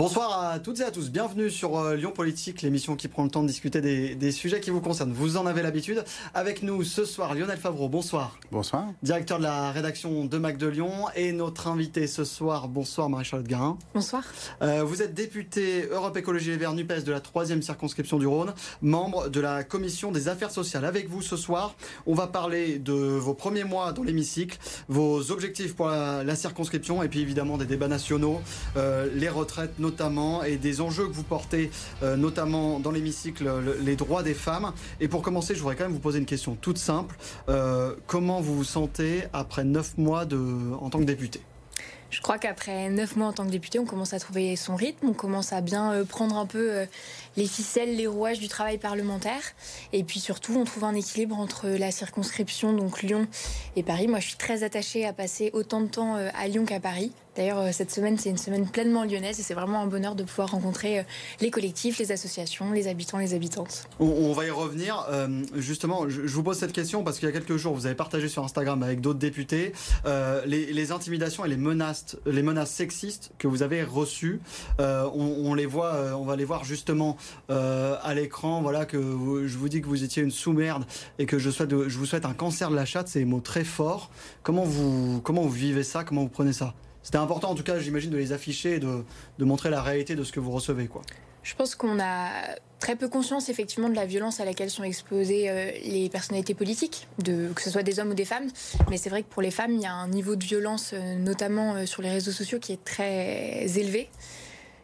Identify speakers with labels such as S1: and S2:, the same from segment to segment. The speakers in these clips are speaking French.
S1: Bonsoir à toutes et à tous, bienvenue sur euh, Lyon Politique, l'émission qui prend le temps de discuter des, sujets qui vous concernent. Vous en avez l'habitude. Avec nous ce soir, Lionel Favreau, bonsoir.
S2: Bonsoir.
S1: Directeur de la rédaction de Mac de Lyon et notre invité ce soir, bonsoir Marie-Charlotte Garin.
S3: Bonsoir.
S1: Euh, vous êtes député Europe Écologie Les Verts NUPES de la troisième circonscription du Rhône, membre de la commission des affaires sociales. Avec vous ce soir, on va parler de vos premiers mois dans l'hémicycle, vos objectifs pour la, circonscription et puis évidemment des débats nationaux, euh, les retraites, notamment et des enjeux que vous portez, euh, notamment dans l'hémicycle, les droits des femmes. Et pour commencer, je voudrais quand même vous poser une question toute simple. Euh, comment vous vous sentez après neuf mois de, en tant que député?
S3: Je crois qu'après neuf mois en tant que député, on commence à trouver son rythme, on commence à bien euh, prendre un peu les ficelles, les rouages du travail parlementaire. Et puis surtout, on trouve un équilibre entre la circonscription, donc Lyon et Paris. Moi, je suis très attachée à passer autant de temps à Lyon qu'à Paris. D'ailleurs, euh, cette semaine, c'est une semaine pleinement lyonnaise et c'est vraiment un bonheur de pouvoir rencontrer euh, les collectifs, les associations, les habitants, les habitantes.
S1: On, va y revenir. Euh, justement, je, vous pose cette question parce qu'il y a quelques jours, vous avez partagé sur Instagram avec d'autres députés les, intimidations et les menaces, les menaces sexistes que vous avez reçues. On, les voit, on va les voir justement à l'écran. Voilà que je vous dis que vous étiez une sous-merde et que je, je vous souhaite un cancer de la chatte. C'est des mots très forts. Comment vous, comment vous vivez ça? Comment vous prenez ça? C'était important en tout cas, j'imagine, de les afficher et de, montrer la réalité de ce que vous recevez.
S3: Je pense qu'on a très peu conscience effectivement de la violence à laquelle sont exposées euh, les personnalités politiques, que ce soit des hommes ou des femmes. Mais c'est vrai que pour les femmes, il y a un niveau de violence, euh, notamment euh, sur les réseaux sociaux, qui est très élevé.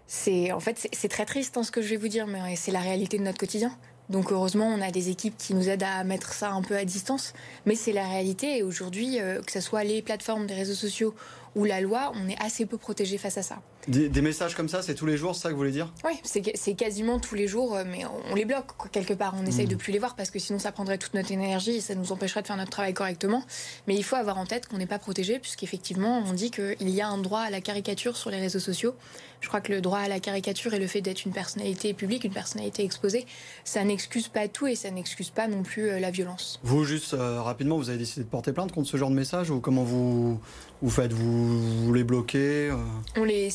S3: C'est en fait c'est très triste hein, ce que je vais vous dire, mais c'est la réalité de notre quotidien. Donc heureusement, on a des équipes qui nous aident à mettre ça un peu à distance, mais c'est la réalité. Et aujourd'hui, que ce soit les plateformes des réseaux sociaux où la loi, on est assez peu protégé face à ça.
S1: Des, messages comme ça, c'est tous les jours, c'est ça que vous voulez dire?
S3: Oui, c'est quasiment tous les jours, euh, mais on, les bloque quelque part. On essaye mmh. de plus les voir parce que sinon ça prendrait toute notre énergie et ça nous empêcherait de faire notre travail correctement. Mais il faut avoir en tête qu'on n'est pas protégé puisqu'effectivement on dit qu'il y a un droit à la caricature sur les réseaux sociaux. Je crois que le droit à la caricature et le fait d'être une personnalité publique, une personnalité exposée, ça n'excuse pas tout et ça n'excuse pas non plus euh, la violence.
S1: Vous, juste euh, rapidement, vous avez décidé de porter plainte contre ce genre de message ou comment vous, vous faites? Vous, les bloquez euh?
S3: On les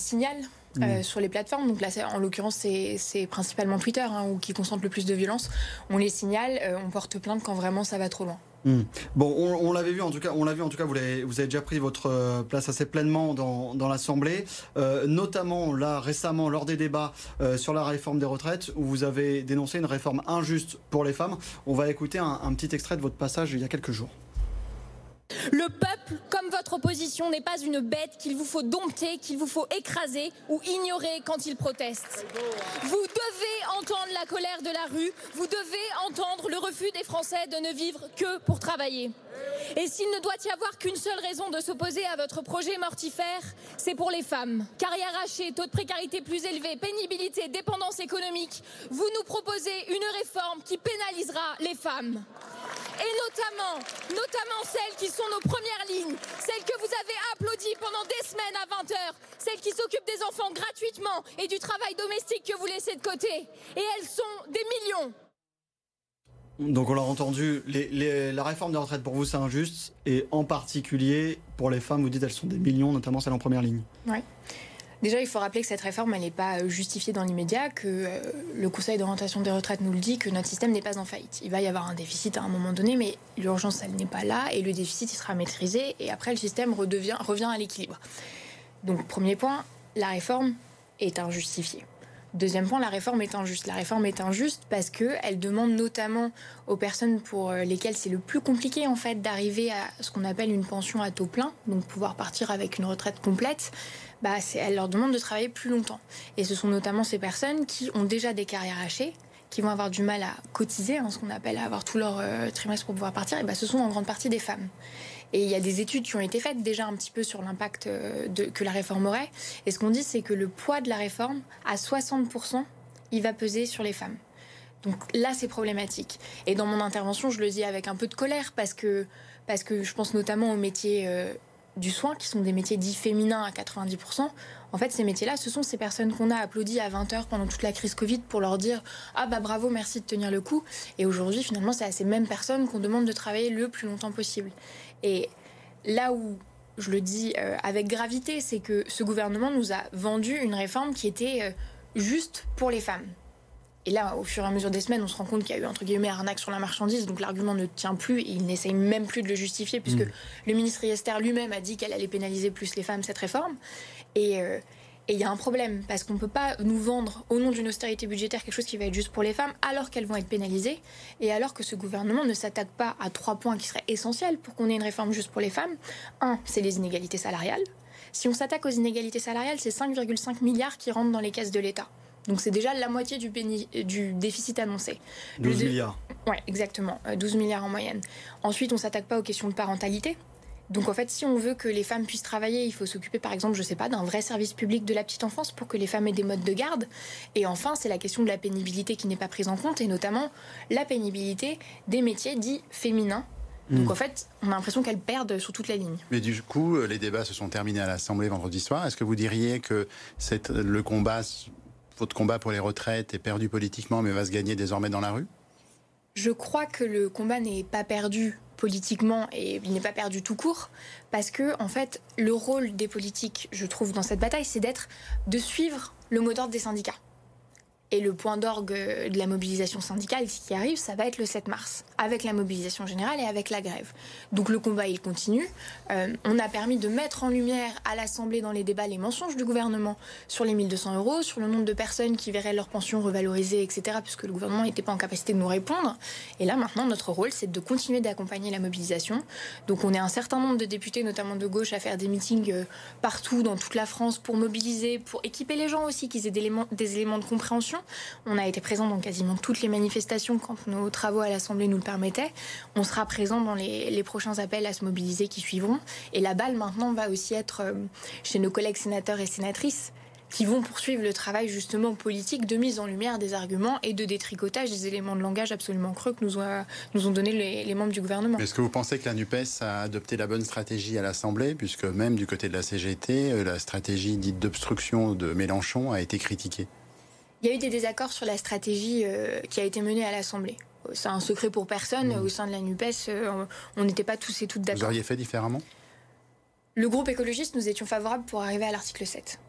S3: Mmh. sur les plateformes. Donc là, en l'occurrence, c'est principalement Twitter hein, ou qui concentre le plus de violence. On les signale, on porte plainte quand vraiment ça va trop loin.
S1: Hmm. Bon, on, l'avait vu en tout cas, on l'a vu en tout cas, vous avez, vous avez déjà pris votre euh, place assez pleinement dans, dans l'Assemblée, euh, notamment là récemment lors des débats euh, sur la réforme des retraites, où vous avez dénoncé une réforme injuste pour les femmes. On va écouter un petit extrait de votre passage il y a quelques jours.
S4: Le peuple, comme votre opposition, n'est pas une bête qu'il vous faut dompter, qu'il vous faut écraser ou ignorer quand il proteste. Vous devez entendre la colère de la rue, vous devez entendre le refus des Français de ne vivre que pour travailler. Et s'il ne doit y avoir qu'une seule raison de s'opposer à votre projet mortifère, c'est pour les femmes. Carrière hachée, taux de précarité plus élevé, pénibilité, dépendance économique. Vous nous proposez une réforme qui pénalisera les femmes et notamment, notamment celles qui sont nos premières lignes, celles que vous avez applaudies pendant des semaines à 20 heures, celles qui s'occupent des enfants gratuitement et du travail domestique que vous laissez de côté. Et elles sont des millions.
S1: Donc on l'a entendu, la réforme des retraites pour vous c'est injuste et en particulier pour les femmes, vous dites elles sont des millions, notamment celles en première ligne.
S3: Oui. Déjà, il faut rappeler que cette réforme, elle n'est pas euh, justifiée dans l'immédiat, que euh, le Conseil d'orientation des retraites nous le dit, que notre système n'est pas en faillite. Il va y avoir un déficit à un moment donné, mais l'urgence, elle n'est pas là, et le déficit, il sera maîtrisé, et après, le système revient à l'équilibre. Donc, premier point, la réforme est injustifiée. Deuxième point, la réforme est injuste. La réforme est injuste parce qu'elle demande notamment aux personnes pour euh, lesquelles c'est le plus compliqué en fait d'arriver à ce qu'on appelle une pension à taux plein, donc pouvoir partir avec une retraite complète. Bah, elle leur demande de travailler plus longtemps. Et ce sont notamment ces personnes qui ont déjà des carrières hachées, qui vont avoir du mal à cotiser, hein, ce qu'on appelle avoir tout leur euh, trimestre pour pouvoir partir, et bah, ce sont en grande partie des femmes. Et il y a des études qui ont été faites déjà un petit peu sur l'impact euh, que la réforme aurait. Et ce qu'on dit, c'est que le poids de la réforme, à 60%, il va peser sur les femmes. Donc là, c'est problématique. Et dans mon intervention, je le dis avec un peu de colère parce que, parce que je pense notamment aux métiers euh, du soin, qui sont des métiers dits féminins à 90%. En fait, ces métiers-là, ce sont ces personnes qu'on a applaudies à 20h pendant toute la crise Covid pour leur dire Ah bah bravo, merci de tenir le coup. Et aujourd'hui, finalement, c'est à ces mêmes personnes qu'on demande de travailler le plus longtemps possible. Et là où je le dis euh, avec gravité, c'est que ce gouvernement nous a vendu une réforme qui était euh, juste pour les femmes. Et là, au fur et à mesure des semaines, on se rend compte qu'il y a eu entre guillemets arnaque sur la marchandise, donc l'argument ne tient plus et il n'essaye même plus de le justifier, puisque mmh. le ministre Yester lui-même a dit qu'elle allait pénaliser plus les femmes, cette réforme. Et, et il y a un problème, parce qu'on ne peut pas nous vendre, au nom d'une austérité budgétaire, quelque chose qui va être juste pour les femmes, alors qu'elles vont être pénalisées, et alors que ce gouvernement ne s'attaque pas à trois points qui seraient essentiels pour qu'on ait une réforme juste pour les femmes. Un, c'est les inégalités salariales. Si on s'attaque aux inégalités salariales, c'est 5,5 milliards qui rentrent dans les caisses de l'État. Donc c'est déjà la moitié du, du déficit annoncé.
S1: 12 milliards.
S3: Oui, exactement, 12 euh, milliards en moyenne. Ensuite, on s'attaque pas aux questions de parentalité. Donc en fait, si on veut que les femmes puissent travailler, il faut s'occuper par exemple, je sais pas, d'un vrai service public de la petite enfance pour que les femmes aient des modes de garde. Et enfin, c'est la question de la pénibilité qui n'est pas prise en compte et notamment la pénibilité des métiers dits féminins. Donc hmm. en fait, on a l'impression qu'elles perdent sur toute la ligne.
S2: Mais du coup, les débats se sont terminés à l'Assemblée vendredi soir. Est-ce que vous diriez que le combat, votre combat pour les retraites est perdu politiquement mais va se gagner désormais dans la rue?
S3: Je crois que le combat n'est pas perdu politiquement et il n'est pas perdu tout court parce que en fait le rôle des politiques je trouve dans cette bataille c'est d'être de suivre le mot d'ordre des syndicats et le point d'orgue de la mobilisation syndicale qui arrive, ça va être le 7 mars, avec la mobilisation générale et avec la grève. Donc le combat, il continue. Euh, on a permis de mettre en lumière à l'Assemblée dans les débats les mensonges du gouvernement sur les 1200 euros, sur le nombre de personnes qui verraient leur pension revalorisée, etc., puisque le gouvernement n'était pas en capacité de nous répondre. Et là, maintenant, notre rôle, c'est de continuer d'accompagner la mobilisation. Donc on est un certain nombre de députés, notamment de gauche, à faire des meetings euh, partout dans toute la France pour mobiliser, pour équiper les gens aussi, qu'ils aient des éléments, des éléments de compréhension. On a été présent dans quasiment toutes les manifestations quand nos travaux à l'Assemblée nous le permettaient. On sera présent dans les, prochains appels à se mobiliser qui suivront. Et la balle maintenant va aussi être euh, chez nos collègues sénateurs et sénatrices qui vont poursuivre le travail justement politique de mise en lumière des arguments et de détricotage des éléments de langage absolument creux que nous, nous ont donné les, membres du gouvernement.
S2: Est-ce que vous pensez que la NUPES a adopté la bonne stratégie à l'Assemblée, puisque même du côté de la CGT, euh, la stratégie dite d'obstruction de Mélenchon a été critiquée?
S3: Il y a eu des désaccords sur la stratégie euh, qui a été menée à l'Assemblée. C'est un secret pour personne. Mmh. Au sein de la NUPES, euh, on n'était pas tous et toutes d'accord.
S2: Vous auriez fait différemment?
S3: Le groupe écologiste, nous étions favorables pour arriver à l'article 7.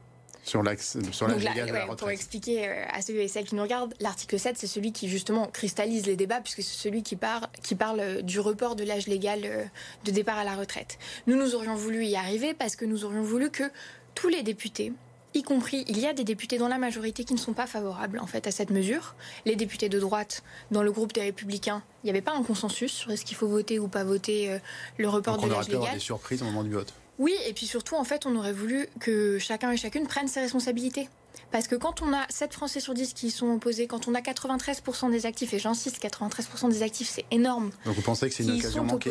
S2: Sur l'âge légal de la retraite.
S3: Pour expliquer euh, à ceux et celles qui nous regardent, l'article 7, c'est celui qui justement cristallise les débats, puisque c'est celui qui, qui parle du report de l'âge légal de départ à la retraite. Nous, nous aurions voulu y arriver parce que nous aurions voulu que tous les députés y compris, il y a des députés dans la majorité qui ne sont pas favorables en fait à cette mesure. Les députés de droite, dans le groupe des Républicains, il n'y avait pas un consensus sur est-ce qu'il faut voter ou pas voter euh, le report de l'âge légal.
S2: On aurait des surprises au moment du vote.
S3: Oui, et puis surtout, en fait, on aurait voulu que chacun et chacune prenne ses responsabilités. Parce que quand on a 7 Français sur 10 qui sont opposés, quand on a 93% des actifs, et j'insiste, 93% des actifs, c'est énorme.
S2: Donc vous pensez que c'est une occasion manquée?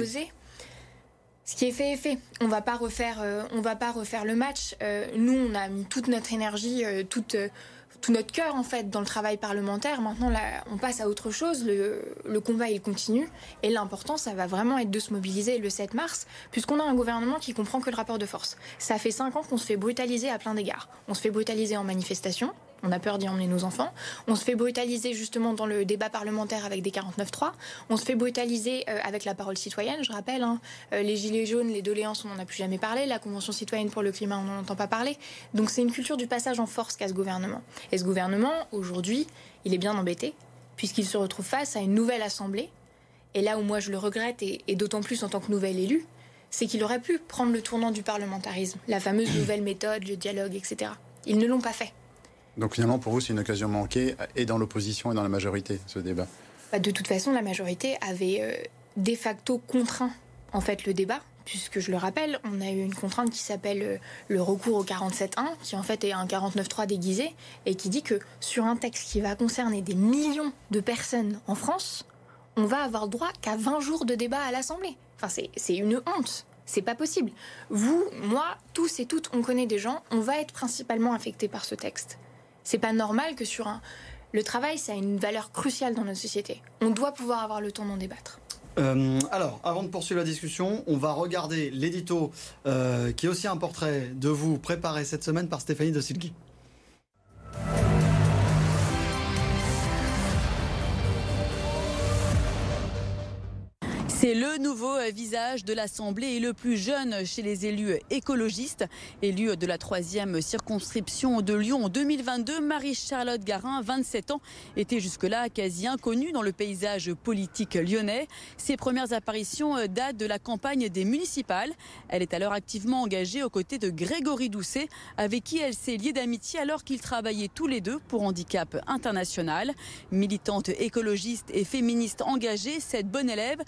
S3: Ce qui est fait est fait. On va pas refaire, euh, on va pas refaire le match. Euh, nous, on a mis toute notre énergie, euh, tout notre cœur en fait dans le travail parlementaire. Maintenant, on passe à autre chose. Le, le combat, il continue. Et l'important, ça va vraiment être de se mobiliser le 7 mars, puisqu'on a un gouvernement qui comprend que le rapport de force. Ça fait 5 ans qu'on se fait brutaliser à plein d'égards. On se fait brutaliser en manifestation. On a peur d'y emmener nos enfants. On se fait brutaliser justement dans le débat parlementaire avec des 49-3. On se fait brutaliser euh, avec la parole citoyenne, je rappelle. Hein. Euh, les gilets jaunes, les doléances, on n'en a plus jamais parlé. La Convention citoyenne pour le climat, on n'en entend pas parler. Donc c'est une culture du passage en force qu'a ce gouvernement. Et ce gouvernement, aujourd'hui, il est bien embêté, puisqu'il se retrouve face à une nouvelle Assemblée. Et là où moi je le regrette, et, et d'autant plus en tant que nouvel élu, c'est qu'il aurait pu prendre le tournant du parlementarisme, la fameuse nouvelle méthode, le dialogue, etc. Ils ne l'ont pas fait.
S2: Donc finalement, pour vous, c'est une occasion manquée, et dans l'opposition et dans la majorité, ce débat
S3: bah, De toute façon, la majorité avait euh, de facto contraint en fait le débat, puisque je le rappelle, on a eu une contrainte qui s'appelle euh, le recours au 47.1, qui en fait est un 49.3 déguisé, et qui dit que sur un texte qui va concerner des millions de personnes en France, on va avoir droit qu'à 20 jours de débat à l'Assemblée. Enfin, c'est une honte. C'est pas possible. Vous, moi, tous et toutes, on connaît des gens, on va être principalement affectés par ce texte. C'est pas normal que sur un. Le travail, ça a une valeur cruciale dans notre société. On doit pouvoir avoir le temps d'en débattre.
S1: Euh, alors, avant de poursuivre la discussion, on va regarder l'édito euh, qui est aussi un portrait de vous préparé cette semaine par Stéphanie de.
S5: C'est le nouveau visage de l'Assemblée et le plus jeune chez les élus écologistes. Élu de la troisième circonscription de Lyon en 2022, Marie-Charlotte Garin, 27 ans, était jusque-là quasi inconnue dans le paysage politique lyonnais. Ses premières apparitions datent de la campagne des municipales. Elle est alors activement engagée aux côtés de Grégory Doucet, avec qui elle s'est liée d'amitié alors qu'ils travaillaient tous les deux pour Handicap International. Militante écologiste et féministe engagée, cette bonne élève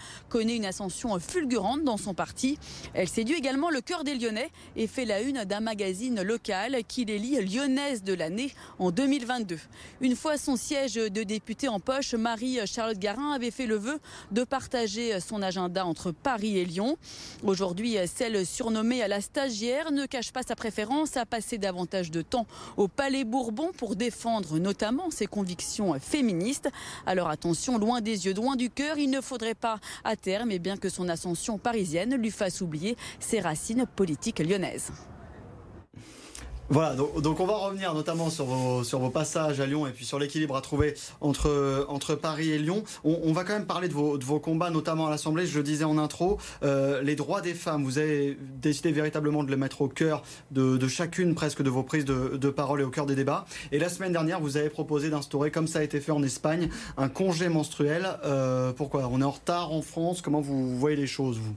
S5: une ascension fulgurante dans son parti. Elle séduit également le cœur des Lyonnais et fait la une d'un magazine local qui l'élit lyonnaise de l'année en 2022. Une fois son siège de députée en poche, Marie-Charlotte Garin avait fait le vœu de partager son agenda entre Paris et Lyon. Aujourd'hui, celle surnommée la stagiaire ne cache pas sa préférence à passer davantage de temps au Palais Bourbon pour défendre notamment ses convictions féministes. Alors attention, loin des yeux, loin du cœur, il ne faudrait pas à terme, et bien que son ascension parisienne lui fasse oublier ses racines politiques lyonnaises.
S1: Voilà, donc, on va revenir notamment sur vos, passages à Lyon et puis sur l'équilibre à trouver entre, Paris et Lyon. On, va quand même parler de vos, de vos combats, notamment à l'Assemblée. Je le disais en intro, euh, les droits des femmes, vous avez décidé véritablement de les mettre au cœur de, chacune presque de vos prises de, parole et au cœur des débats. Et la semaine dernière, vous avez proposé d'instaurer, comme ça a été fait en Espagne, un congé menstruel. Euh, pourquoi? On est en retard en France? Comment vous voyez les choses, vous?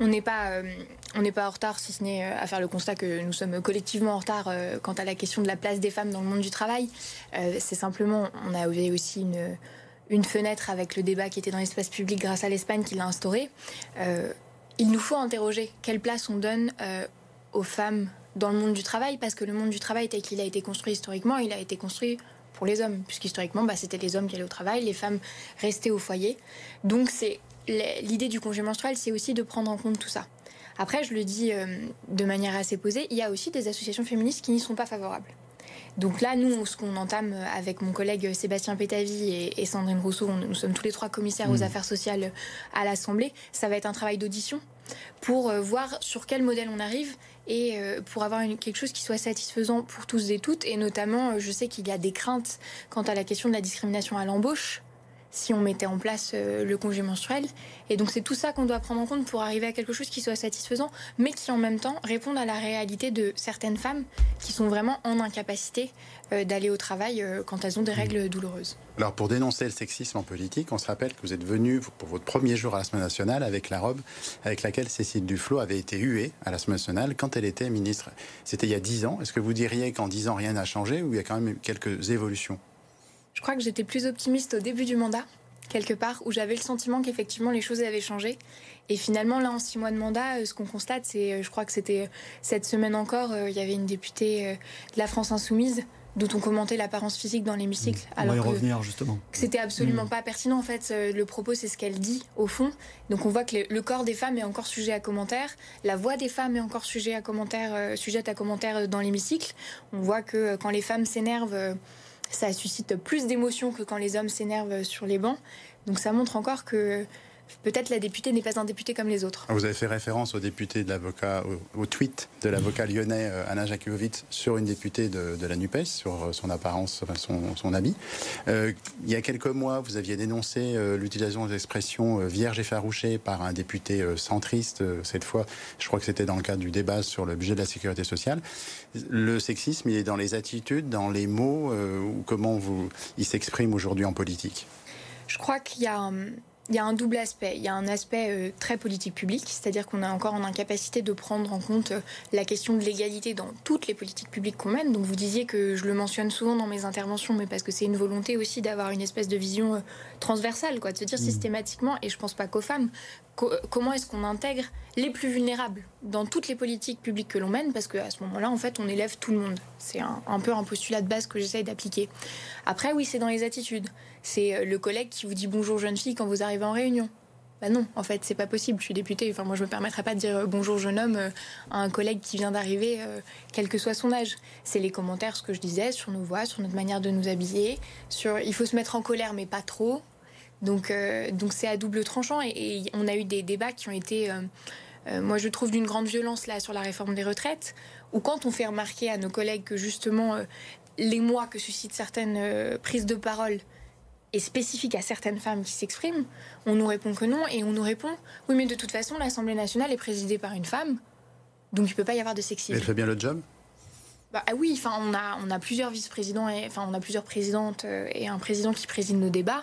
S3: On n'est pas, euh, pas en retard, si ce n'est euh, à faire le constat que nous sommes collectivement en retard euh, quant à la question de la place des femmes dans le monde du travail. c'est simplement, on a aussi une, une fenêtre avec le débat qui était dans l'espace public grâce à l'Espagne qui l'a instauré. il nous faut interroger quelle place on donne aux femmes dans le monde du travail, parce que le monde du travail tel qu'il a été construit historiquement, il a été construit pour les hommes, puisqu'historiquement, bah, c'était les hommes qui allaient au travail, les femmes restaient au foyer. Donc c'est l'idée du congé menstruel, c'est aussi de prendre en compte tout ça. Après, je le dis euh, de manière assez posée, il y a aussi des associations féministes qui n'y sont pas favorables. Donc là, nous, ce qu'on entame avec mon collègue Sébastien Pétavy et, Sandrine Rousseau, nous sommes tous les trois commissaires aux mmh. affaires sociales à l'Assemblée, ça va être un travail d'audition pour euh, voir sur quel modèle on arrive et euh, pour avoir quelque chose qui soit satisfaisant pour tous et toutes. Et notamment, je sais qu'il y a des craintes quant à la question de la discrimination à l'embauche si on mettait en place euh, le congé menstruel. Et donc c'est tout ça qu'on doit prendre en compte pour arriver à quelque chose qui soit satisfaisant, mais qui en même temps réponde à la réalité de certaines femmes qui sont vraiment en incapacité euh, d'aller au travail euh, quand elles ont des mmh. règles douloureuses.
S2: Alors pour dénoncer le sexisme en politique, on se rappelle que vous êtes venu pour votre premier jour à l'Assemblée nationale avec la robe avec laquelle Cécile Duflot avait été huée à l'Assemblée nationale quand elle était ministre. C'était il y a dix ans. Est-ce que vous diriez qu'en dix ans rien n'a changé ou il y a quand même quelques évolutions?
S3: Je crois que j'étais plus optimiste au début du mandat, quelque part, où j'avais le sentiment qu'effectivement les choses avaient changé. Et finalement, là, en six mois de mandat, euh, ce qu'on constate, c'est, euh, je crois que c'était euh, cette semaine encore, il y avait une députée de la France Insoumise dont on commentait l'apparence physique dans l'hémicycle.
S1: Mmh. On va y revenir justement.
S3: C'était absolument mmh. pas pertinent en fait. Le propos, c'est ce qu'elle dit au fond. Donc on voit que le, corps des femmes est encore sujet à commentaire, la voix des femmes est encore sujet à commentaire, sujette à commentaire dans l'hémicycle. On voit que quand les femmes s'énervent ça suscite plus d'émotions que quand les hommes s'énervent sur les bancs. Donc ça montre encore que peut-être la députée n'est pas un député comme les autres.
S2: Vous avez fait référence au député de l'avocat, au, tweet de l'avocat lyonnais euh, Anna Jakubowicz sur une députée de, la NUPES, sur euh, son apparence, son, son habit. Euh, il y a quelques mois, vous aviez dénoncé l'utilisation des expressions vierge effarouchée par un député centriste, cette fois, je crois que c'était dans le cadre du débat sur le budget de la sécurité sociale. Le sexisme, il est dans les attitudes, dans les mots, ou comment vous, il s'exprime aujourd'hui en politique?
S3: Je crois qu'il y a il y a un double aspect. Il y a un aspect euh, très politique publique, c'est-à-dire qu'on est encore en incapacité de prendre en compte euh, la question de l'égalité dans toutes les politiques publiques qu'on mène. Donc vous disiez que je le mentionne souvent dans mes interventions, mais parce que c'est une volonté aussi d'avoir une espèce de vision euh, transversale, quoi, de se dire mmh. systématiquement, et je pense pas qu'aux femmes, comment est-ce qu'on intègre les plus vulnérables dans toutes les politiques publiques que l'on mène Parce qu'à ce moment-là, en fait, on élève tout le monde. C'est un, peu un postulat de base que j'essaye d'appliquer. Après, oui, c'est dans les attitudes. C'est euh, le collègue qui vous dit bonjour jeune fille quand vous arrivez en réunion. Bah non, en fait, c'est pas possible. Je suis députée. Enfin, moi, je me permettrai pas de dire euh, bonjour jeune homme euh, à un collègue qui vient d'arriver, quel que soit son âge. C'est les commentaires, ce que je disais, sur nos voix, sur notre manière de nous habiller. Sur, il faut se mettre en colère, mais pas trop. Donc, donc c'est à double tranchant et, on a eu des débats qui ont été, moi je trouve d'une grande violence là sur la réforme des retraites, où quand on fait remarquer à nos collègues que justement les mois que suscitent certaines prises de parole est spécifique à certaines femmes qui s'expriment, on nous répond que non et on nous répond oui mais de toute façon l'Assemblée nationale est présidée par une femme, donc il ne peut pas y avoir de sexisme.
S2: Elle fait bien le job?
S3: Bah, ah oui, enfin on a on a plusieurs vice-présidents et enfin on a plusieurs présidentes euh, et un président qui préside nos débats.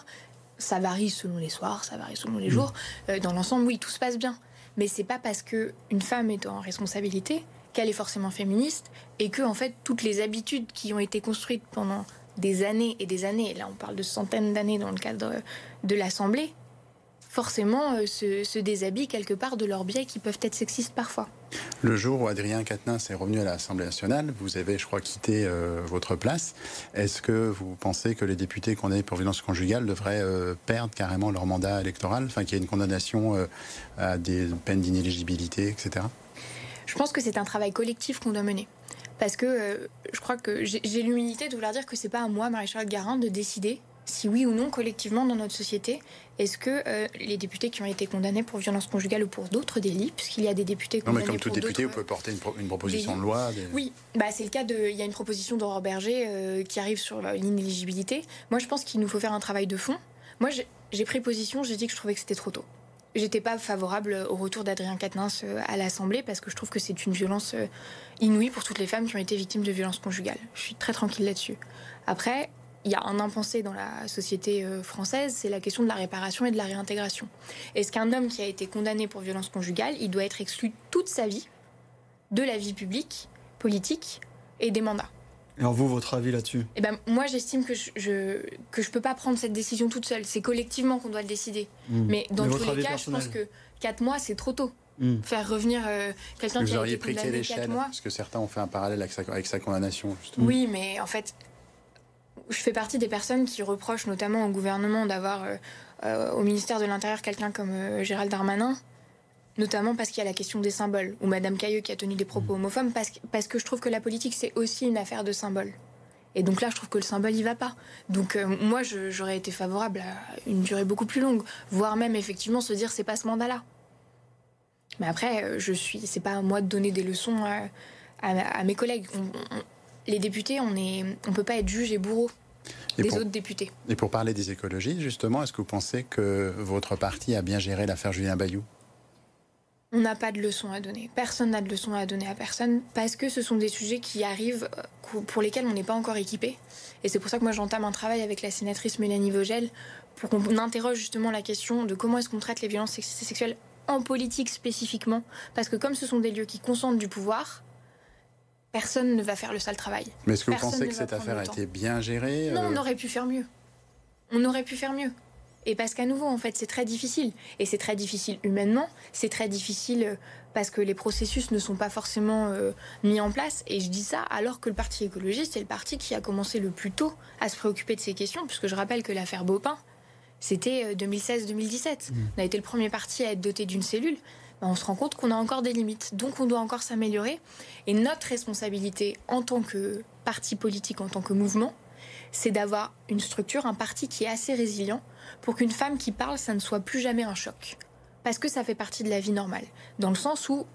S3: Ça varie selon les soirs, ça varie selon les mm. jours. Euh, dans l'ensemble, oui, tout se passe bien. Mais c'est pas parce que une femme est en responsabilité qu'elle est forcément féministe et que en fait toutes les habitudes qui ont été construites pendant des années et des années, là on parle de centaines d'années dans le cadre de l'Assemblée, forcément euh, se, déshabillent quelque part de leurs biais qui peuvent être sexistes parfois.
S2: Le jour où Adrien Quatennens est revenu à l'Assemblée nationale, vous avez, je crois, quitté euh, votre place. Est-ce que vous pensez que les députés condamnés pour violence conjugale devraient euh, perdre carrément leur mandat électoral? Enfin, qu'il y ait une condamnation à des peines d'inéligibilité, etc.
S3: Je pense que c'est un travail collectif qu'on doit mener parce que euh, je crois que j'ai l'humilité de vouloir dire que c'est pas à moi, Marie-Charlotte Garin, de décider si oui ou non, collectivement, dans notre société, est-ce que euh, les députés qui ont été condamnés pour violence conjugale ou pour d'autres délits, puisqu'il y a des députés condamnés
S2: non, mais comme tout député, vous pouvez porter une, proposition de loi.
S3: Oui, bah, c'est le cas de. Il y a une proposition d'Aurore Berger euh, qui arrive sur l'inéligibilité. Moi, je pense qu'il nous faut faire un travail de fond. Moi, j'ai pris position, j'ai dit que je trouvais que c'était trop tôt. J'étais pas favorable au retour d'Adrien Quatennens euh, à l'Assemblée parce que je trouve que c'est une violence euh, inouïe pour toutes les femmes qui ont été victimes de violences conjugales. Je suis très tranquille là-dessus. Après, il y a un impensé dans la société euh, française, c'est la question de la réparation et de la réintégration. Est-ce qu'un homme qui a été condamné pour violence conjugale, il doit être exclu toute sa vie de la vie publique, politique et des mandats?
S1: Alors vous, votre avis là-dessus
S3: eh ben, Moi, j'estime que je ne que je peux pas prendre cette décision toute seule. C'est collectivement qu'on doit le décider. Hmm. Mais dans tous les cas, je pense que 4 mois, c'est trop tôt. Hmm. Faire revenir euh, quelqu'un qui a été condamné 4 mois.
S2: Parce que certains ont fait un parallèle avec sa, avec sa condamnation, justement.
S3: Oui, mais en fait, je fais partie des personnes qui reprochent notamment au gouvernement d'avoir euh, euh, au ministère de l'Intérieur quelqu'un comme Gérald Darmanin notamment parce qu'il y a la question des symboles, ou Madame Cailleux qui a tenu des propos mm. homophobes, parce, parce que je trouve que la politique, c'est aussi une affaire de symboles. Et donc là, je trouve que le symbole, il va pas. Donc euh, moi, j'aurais été favorable à une durée beaucoup plus longue, voire même effectivement se dire c'est pas ce mandat-là. Mais après, euh, je suis, c'est pas à moi de donner des leçons à, mes collègues. les députés, on est, on peut pas être juge et bourreau des autres députés.
S2: Et pour parler des écologistes, justement, est-ce que vous pensez que votre parti a bien géré l'affaire Julien Bayou?
S3: On n'a pas de leçons à donner. Personne n'a de leçons à donner à personne parce que ce sont des sujets qui arrivent euh, pour lesquels on n'est pas encore équipé. Et c'est pour ça que moi j'entame un travail avec la sénatrice Mélanie Vogel pour qu'on interroge justement la question de comment est-ce qu'on traite les violences sexuelles en politique spécifiquement. Parce que comme ce sont des lieux qui concentrent du pouvoir, personne ne va faire le sale travail.
S2: Mais est-ce que vous pensez que cette affaire a été bien gérée
S3: Non, on euh aurait pu faire mieux. On aurait pu faire mieux. Et parce qu'à nouveau, en fait, c'est très difficile. Et c'est très difficile humainement, c'est très difficile euh, parce que les processus ne sont pas forcément euh, mis en place. Et je dis ça alors que le Parti écologiste est le parti qui a commencé le plus tôt à se préoccuper de ces questions, puisque je rappelle que l'affaire Baupin, c'était 2016-2017. Euh, mmh. On a été le premier parti à être doté d'une cellule. Ben, on se rend compte qu'on a encore des limites. Donc on doit encore s'améliorer. Et notre responsabilité en tant que parti politique, en tant que mouvement, c'est d'avoir une structure, un parti qui est assez résilient pour qu'une femme qui parle, ça ne soit plus jamais un choc. Parce que ça fait partie de la vie normale. Dans le sens où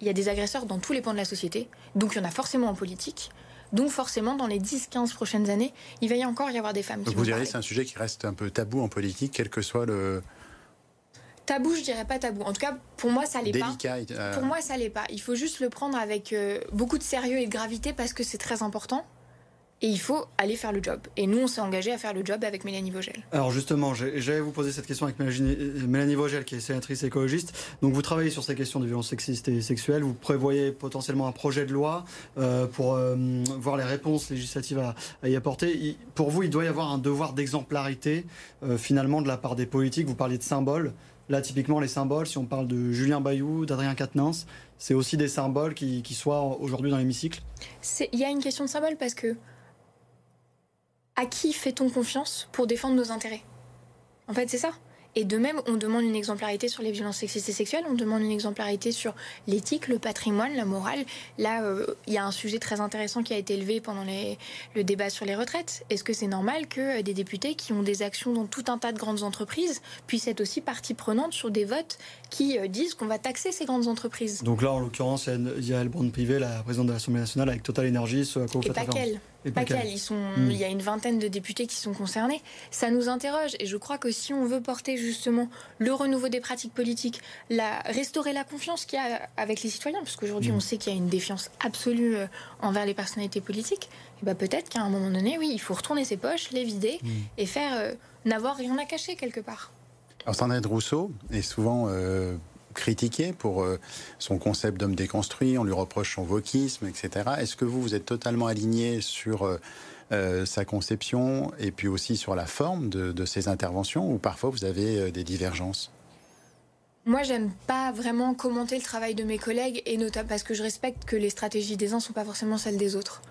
S3: il y a des agresseurs dans tous les pans de la société, donc il y en a forcément en politique. Donc forcément, dans les 10-15 prochaines années, il va y encore y avoir des femmes qui
S2: Vous diriez c'est un sujet qui reste un peu tabou en politique, quel que soit le...
S3: Tabou, je dirais pas tabou. En tout cas, pour moi, ça l'est pas.
S2: Euh,
S3: pour moi, ça l'est pas. Il faut juste le prendre avec euh, beaucoup de sérieux et de gravité parce que c'est très important et il faut aller faire le job. Et nous, on s'est engagé à faire le job avec Mélanie Vogel.
S1: Alors justement, j'allais vous poser cette question avec Mélanie Vogel, qui est sénatrice écologiste. Donc vous travaillez sur ces questions de violences sexistes et sexuelles. Vous prévoyez potentiellement un projet de loi euh, pour euh, voir les réponses législatives à, y apporter. pour vous, il doit y avoir un devoir d'exemplarité euh, finalement de la part des politiques. Vous parliez de symboles. Là, typiquement, les symboles, si on parle de Julien Bayou, d'Adrien Quatennens, c'est aussi des symboles qui, qui soient aujourd'hui dans l'hémicycle
S3: Il y a une question de symbole parce que à qui fait-on confiance pour défendre nos intérêts? En fait, c'est ça. Et de même, on demande une exemplarité sur les violences sexistes et sexuelles, on demande une exemplarité sur l'éthique, le patrimoine, la morale. Là, euh, il y a un sujet très intéressant qui a été élevé pendant le débat sur les retraites. Est-ce que c'est normal que des députés qui ont des actions dans tout un tas de grandes entreprises puissent être aussi partie prenante sur des votes qui euh, disent qu'on va taxer ces grandes entreprises?
S1: Donc là, en l'occurrence, il y a Yael Brand-Privé, la présidente de l'Assemblée nationale, avec Total Energy, ce à quoi vous
S3: Et pas qu'elle. Pas ils sont, hmm. il y a une vingtaine de députés qui sont concernés. Ça nous interroge et je crois que si on veut porter justement le renouveau des pratiques politiques, la, restaurer la confiance qu'il y a avec les citoyens, parce qu'aujourd'hui hmm. on sait qu'il y a une défiance absolue euh, envers les personnalités politiques, et bah peut-être qu'à un moment donné, oui, il faut retourner ses poches, les vider hmm. et faire euh, n'avoir rien à cacher quelque part.
S2: Alors Sandrine Rousseau est souvent euh, critiqué pour euh, son concept d'homme déconstruit, on lui reproche son wokisme, etc. Est-ce que vous, vous êtes totalement aligné sur euh, euh, sa conception et puis aussi sur la forme de, ses interventions ou parfois vous avez des divergences?
S3: Moi, j'aime pas vraiment commenter le travail de mes collègues, et notamment parce que je respecte que les stratégies des uns sont pas forcément celles des autres.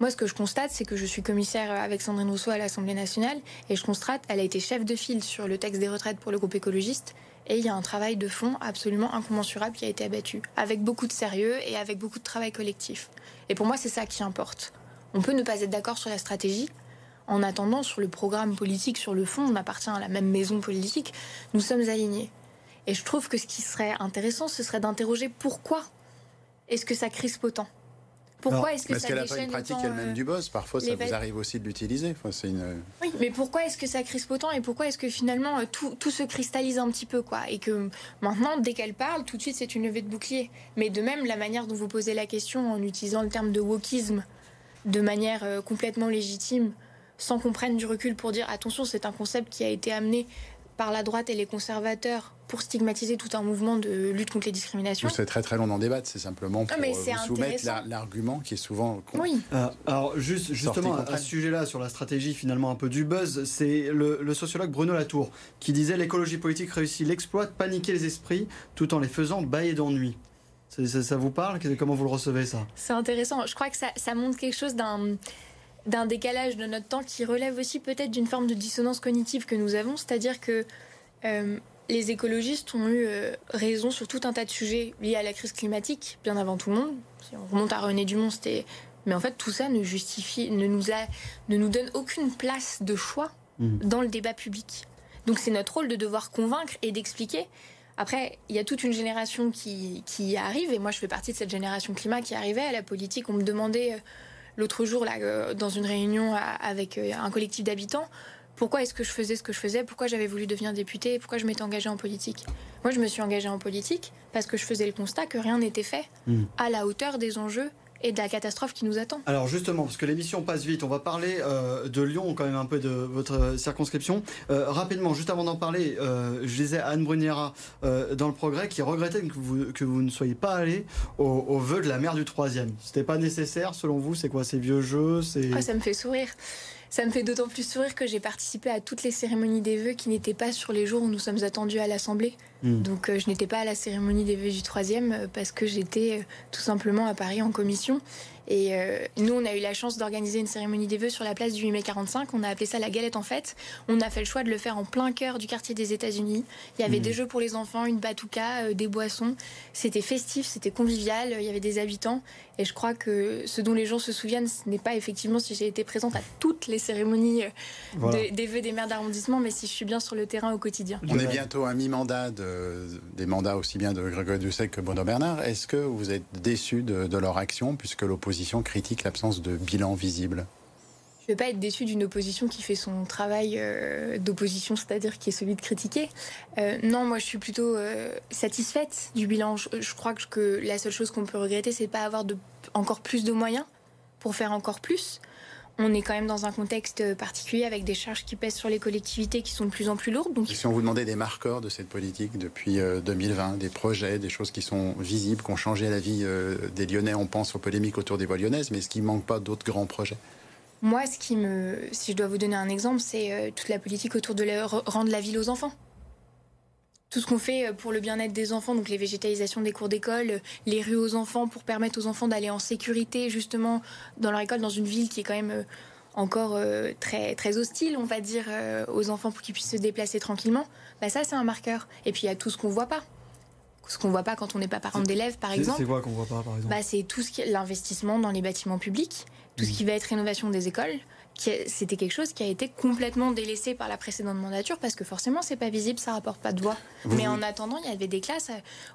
S3: Moi, ce que je constate, c'est que je suis commissaire avec Sandrine Rousseau à l'Assemblée nationale, et je constate, elle a été chef de file sur le texte des retraites pour le groupe écologiste, et il y a un travail de fond absolument incommensurable qui a été abattu, avec beaucoup de sérieux et avec beaucoup de travail collectif. Et pour moi, c'est ça qui importe. On peut ne pas être d'accord sur la stratégie. En attendant, sur le programme politique, sur le fond, on appartient à la même maison politique, nous sommes alignés. Et je trouve que ce qui serait intéressant, ce serait d'interroger pourquoi est-ce que ça crispe autant
S2: pourquoi est-ce que Parce qu'elle n'a pas une pratique elle-même euh, du boss. Parfois, ça vous arrive aussi de l'utiliser. une...
S3: Oui, mais pourquoi est-ce que ça crispe autant et pourquoi est-ce que finalement euh, tout, tout, se cristallise un petit peu quoi? Et que maintenant, dès qu'elle parle, tout de suite, c'est une levée de bouclier. Mais de même, la manière dont vous posez la question en utilisant le terme de wokisme de manière euh, complètement légitime, sans qu'on prenne du recul pour dire attention, c'est un concept qui a été amené par la droite et les conservateurs pour stigmatiser tout un mouvement de lutte contre les discriminations.
S2: C'est très très long d'en débattre, c'est simplement pour euh, vous soumettre l'argument qui est souvent...
S3: Oui.
S1: Euh, alors juste, justement, à ce sujet-là, sur la stratégie finalement un peu du buzz, c'est le, sociologue Bruno Latour qui disait l'écologie politique réussit l'exploit de paniquer les esprits tout en les faisant bailler d'ennui. Ça, vous parle? Comment vous le recevez ça?
S3: C'est intéressant. Je crois que ça, ça montre quelque chose d'un d'un décalage de notre temps qui relève aussi peut-être d'une forme de dissonance cognitive que nous avons, c'est-à-dire que euh, les écologistes ont eu euh, raison sur tout un tas de sujets liés à la crise climatique, bien avant tout le monde. Si on remonte à René Dumont, c'était... Mais en fait, tout ça ne justifie, ne nous, a, ne nous donne aucune place de choix mmh. dans le débat public. Donc c'est notre rôle de devoir convaincre et d'expliquer. Après, il y a toute une génération qui, qui, arrive, et moi je fais partie de cette génération climat qui arrivait à la politique. On me demandait euh, l'autre jour, là, euh, dans une réunion avec euh, un collectif d'habitants, pourquoi est-ce que je faisais ce que je faisais, pourquoi j'avais voulu devenir députée, pourquoi je m'étais engagée en politique? Moi, je me suis engagée en politique parce que je faisais le constat que rien n'était fait hmm. à la hauteur des enjeux et de la catastrophe qui nous attend.
S1: Alors justement, parce que l'émission passe vite, on va parler euh, de Lyon, quand même un peu de votre circonscription. rapidement, juste avant d'en parler, je disais Anne Bruniera dans le Progrès qui regrettait que vous, que vous ne soyez pas allé au, au vœu de la mère du troisième. C'était pas nécessaire selon vous C'est quoi ces vieux jeux
S3: ah, Ça me fait sourire. Ça me fait d'autant plus sourire que j'ai participé à toutes les cérémonies des vœux qui n'étaient pas sur les jours où nous sommes attendus à l'Assemblée. Hmm. Donc je n'étais pas à la cérémonie des vœux du troisième parce que j'étais tout simplement à Paris en commission. Et euh, nous, on a eu la chance d'organiser une cérémonie des vœux sur la place du 8 mai 45. On a appelé ça la galette en fête. On a fait le choix de le faire en plein cœur du quartier des États-Unis. Il y avait mmh. des jeux pour les enfants, une batouka, euh, des boissons. C'était festif, c'était convivial. Il y avait des habitants. Et je crois que ce dont les gens se souviennent, ce n'est pas effectivement si j'ai été présente à toutes les cérémonies euh, des vœux des maires d'arrondissement, mais si je suis bien sur le terrain au quotidien.
S2: On est bientôt à mi-mandat des mandats aussi bien de Grégory Dussek que Bruno Bernard. Est-ce que vous êtes déçu de, leur action puisque l'opposition critique l'absence de bilan visible?
S3: Je ne vais pas être déçue d'une opposition qui fait son travail euh, d'opposition, c'est-à-dire qui est celui de critiquer. Euh, non, moi je suis plutôt euh, satisfaite du bilan. Je, crois que, la seule chose qu'on peut regretter, c'est de pas avoir encore plus de moyens pour faire encore plus on est quand même dans un contexte particulier avec des charges qui pèsent sur les collectivités qui sont de plus en plus lourdes.
S2: Donc... Si on vous demandait des marqueurs de cette politique depuis 2020, euh, des projets, des choses qui sont visibles, qui ont changé la vie euh, des Lyonnais, on pense aux polémiques autour des voies lyonnaises, mais est-ce qu'il ne manque pas d'autres grands projets?
S3: Moi, ce qui me, si je dois vous donner un exemple, c'est euh, toute la politique autour de rendre la ville aux enfants tout ce qu'on fait euh, pour le bien-être des enfants, donc les végétalisations des cours d'école, euh, les rues aux enfants pour permettre aux enfants d'aller en sécurité justement dans leur école, dans une ville qui est quand même euh, encore très, très hostile, on va dire, aux enfants pour qu'ils puissent se déplacer tranquillement, bah ça c'est un marqueur. Et puis il y a tout ce qu'on voit pas. Ce qu'on voit pas quand on n'est pas parent d'élèves, par exemple.
S1: C'est quoi qu'on voit pas, par exemple?
S3: Bah, C'est tout ce qui l'investissement dans les bâtiments publics, tout ce qui va être rénovation des écoles, c'était quelque chose qui a été complètement délaissé par la précédente mandature parce que forcément c'est pas visible, ça rapporte pas de voix. Mais en attendant, il y avait des classes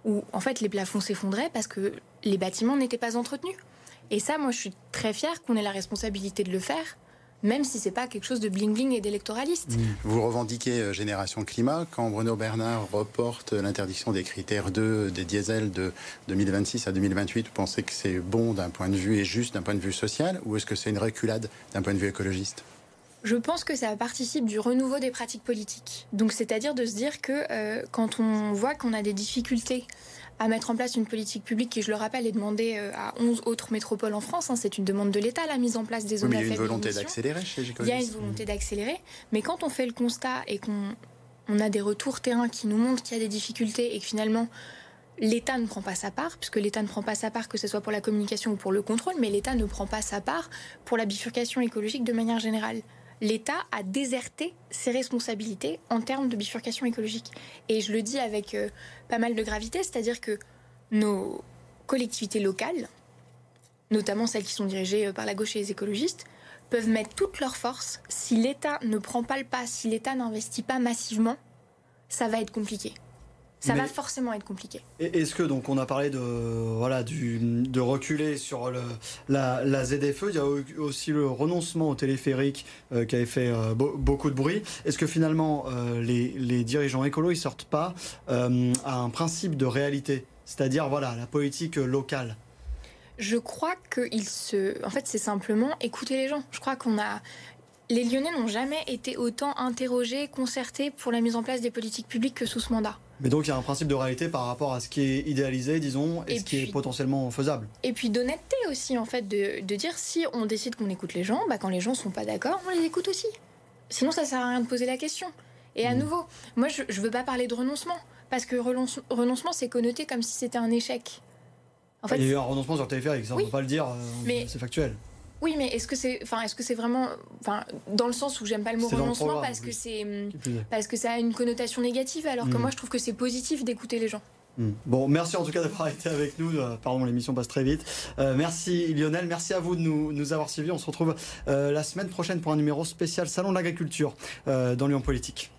S3: où en fait les plafonds s'effondraient parce que les bâtiments n'étaient pas entretenus. Et ça, moi, je suis très fière qu'on ait la responsabilité de le faire même si c'est pas quelque chose de bling-bling et d'électoraliste. Mmh.
S2: Vous revendiquez euh, Génération Climat. Quand Bruno Bernard reporte l'interdiction des critères 2 des diesels de 2026 à 2028, vous pensez que c'est bon d'un point de vue et juste d'un point de vue social ou est-ce que c'est une reculade d'un point de vue écologiste?
S3: Je pense que ça participe du renouveau des pratiques politiques. Donc, c'est-à-dire de se dire que euh, quand on voit qu'on a des difficultés à mettre en place une politique publique qui, je le rappelle, est demandée euh, à 11 autres métropoles en France. Hein. C'est une demande de l'État, la mise en place des zones
S2: à faible Il y a une volonté d'accélérer chez
S3: Il y a une volonté d'accélérer, mais quand on fait le constat et qu'on on a des retours terrain qui nous montrent qu'il y a des difficultés et que finalement l'État ne prend pas sa part, puisque l'État ne prend pas sa part que ce soit pour la communication ou pour le contrôle, mais l'État ne prend pas sa part pour la bifurcation écologique de manière générale l'État a déserté ses responsabilités en termes de bifurcation écologique. Et je le dis avec euh, pas mal de gravité, c'est-à-dire que nos collectivités locales, notamment celles qui sont dirigées euh, par la gauche et les écologistes, peuvent mettre toutes leurs forces. Si l'État ne prend pas le pas, si l'État n'investit pas massivement, ça va être compliqué ça va forcément être compliqué.
S1: Est-ce que donc on a parlé de voilà du, de reculer sur le, la, la, ZFE, il y a aussi le renoncement au téléphérique euh, qui avait fait euh, beaucoup de bruit. Est-ce que finalement euh, les, les, dirigeants écolos ils sortent pas à un principe de réalité, c'est-à-dire voilà la politique locale?
S3: Je crois qu'il se. En fait, c'est simplement écouter les gens. Je crois qu'on a les Lyonnais n'ont jamais été autant interrogés, concertés pour la mise en place des politiques publiques que sous ce mandat.
S1: Mais donc il y a un principe de réalité par rapport à ce qui est idéalisé, disons, et, ce qui est potentiellement faisable.
S3: Et puis d'honnêteté aussi, en fait, de, dire si on décide qu'on écoute les gens, bah, quand les gens sont pas d'accord, on les écoute aussi. Sinon, ça sert à rien de poser la question. Et à hmm. nouveau, moi, je, ne veux pas parler de renoncement, parce que renoncement, c'est connoté comme si c'était un échec.
S1: En fait, il y a eu un renoncement sur le téléphérique, ça, on ne peut pas le dire, euh, c'est factuel.
S3: Oui, mais est-ce que c'est, enfin, est-ce que c'est vraiment, enfin, dans le sens où j'aime pas le mot renoncement parce que c'est, parce que ça a une connotation négative, alors que hmm. moi je trouve que c'est positif d'écouter les gens.
S1: Hmm. Bon, merci en tout cas d'avoir été avec nous. Euh, pardon, l'émission passe très vite. Euh, merci Lionel, merci à vous de nous, nous avoir suivis. On se retrouve euh, la semaine prochaine pour un numéro spécial Salon de l'agriculture dans Lyon Politique.